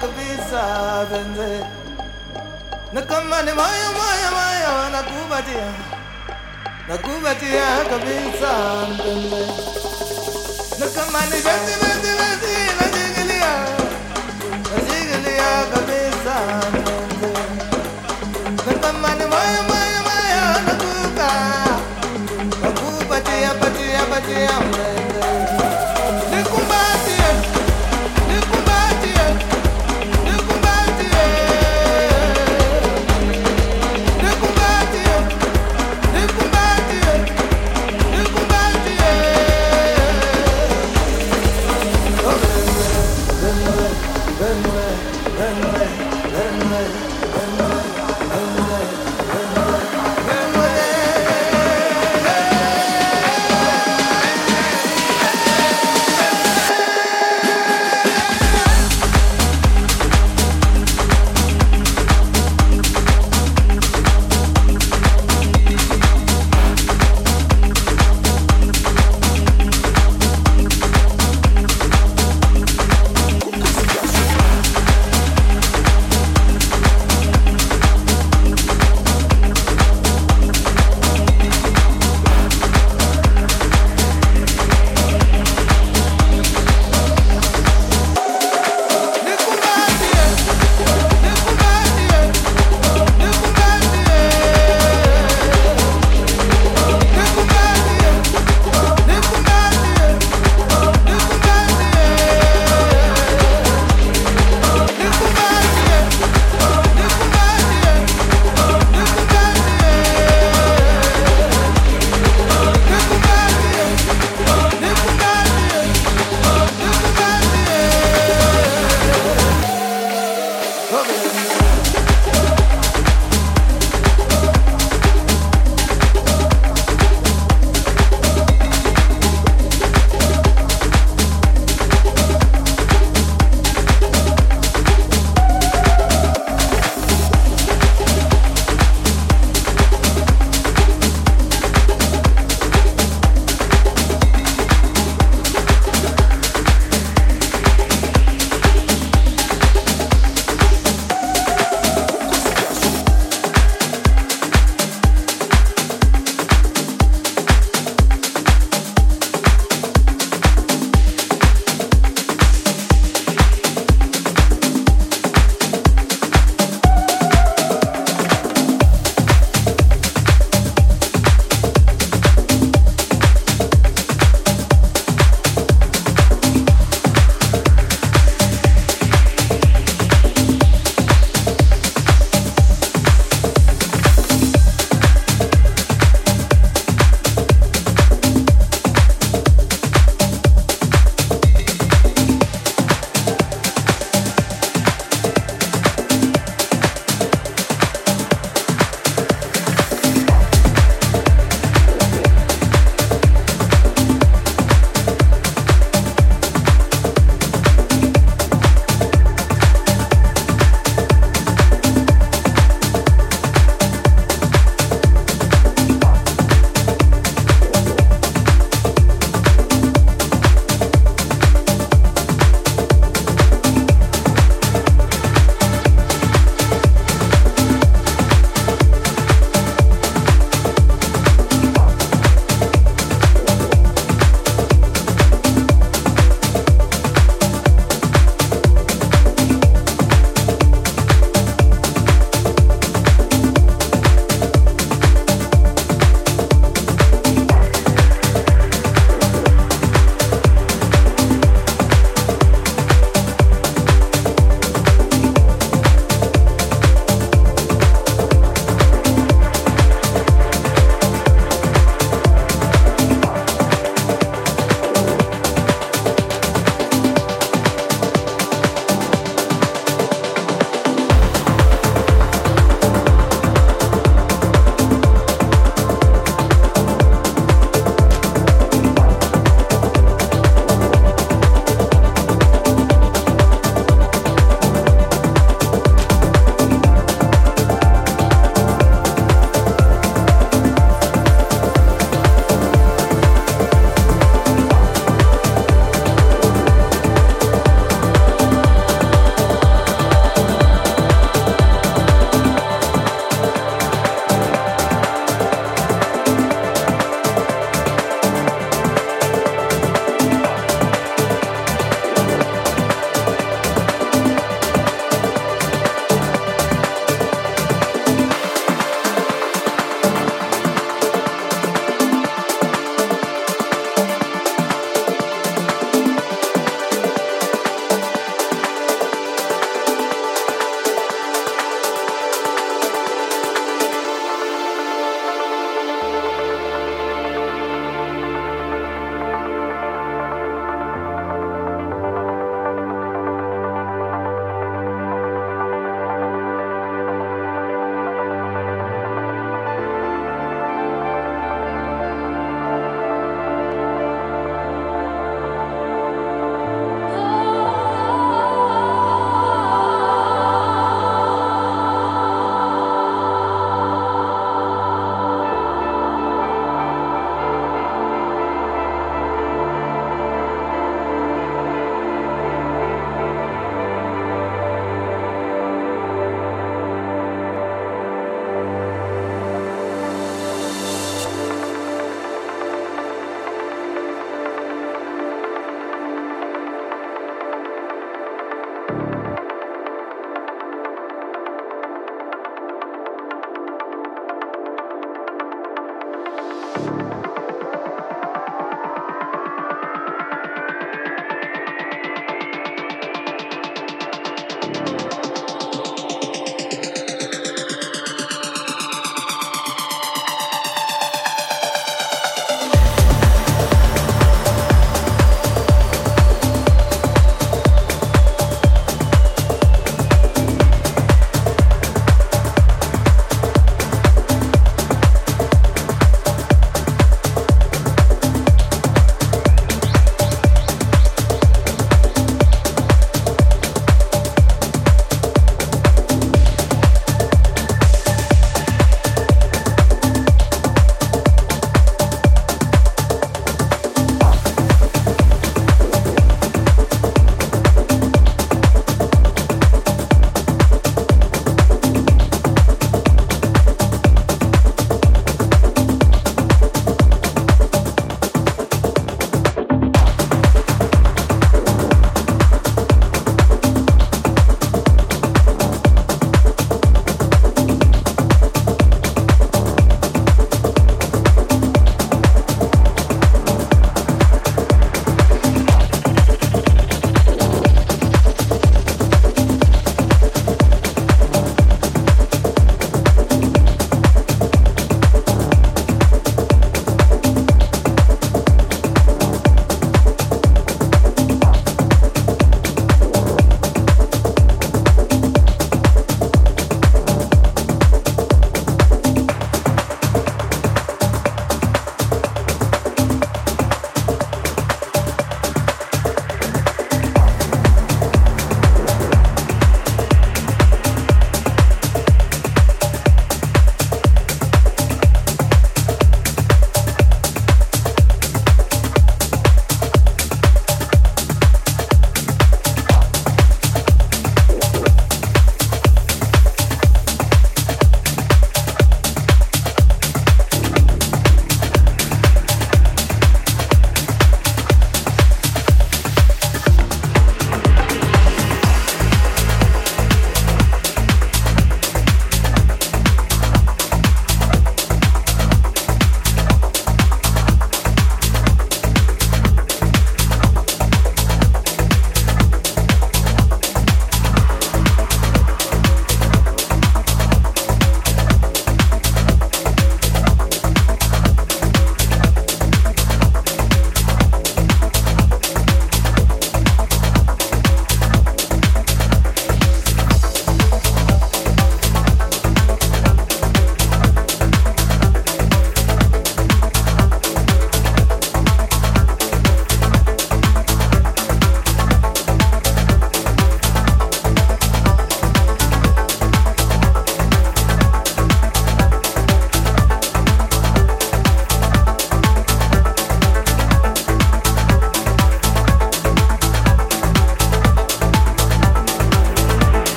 kabisa benze. Na kama ni moyo moyo moyo nakubatia. Nakubatia kabisa benze. Na kama ni benze benze benze benze ngelia benze ngelia kabisa. benze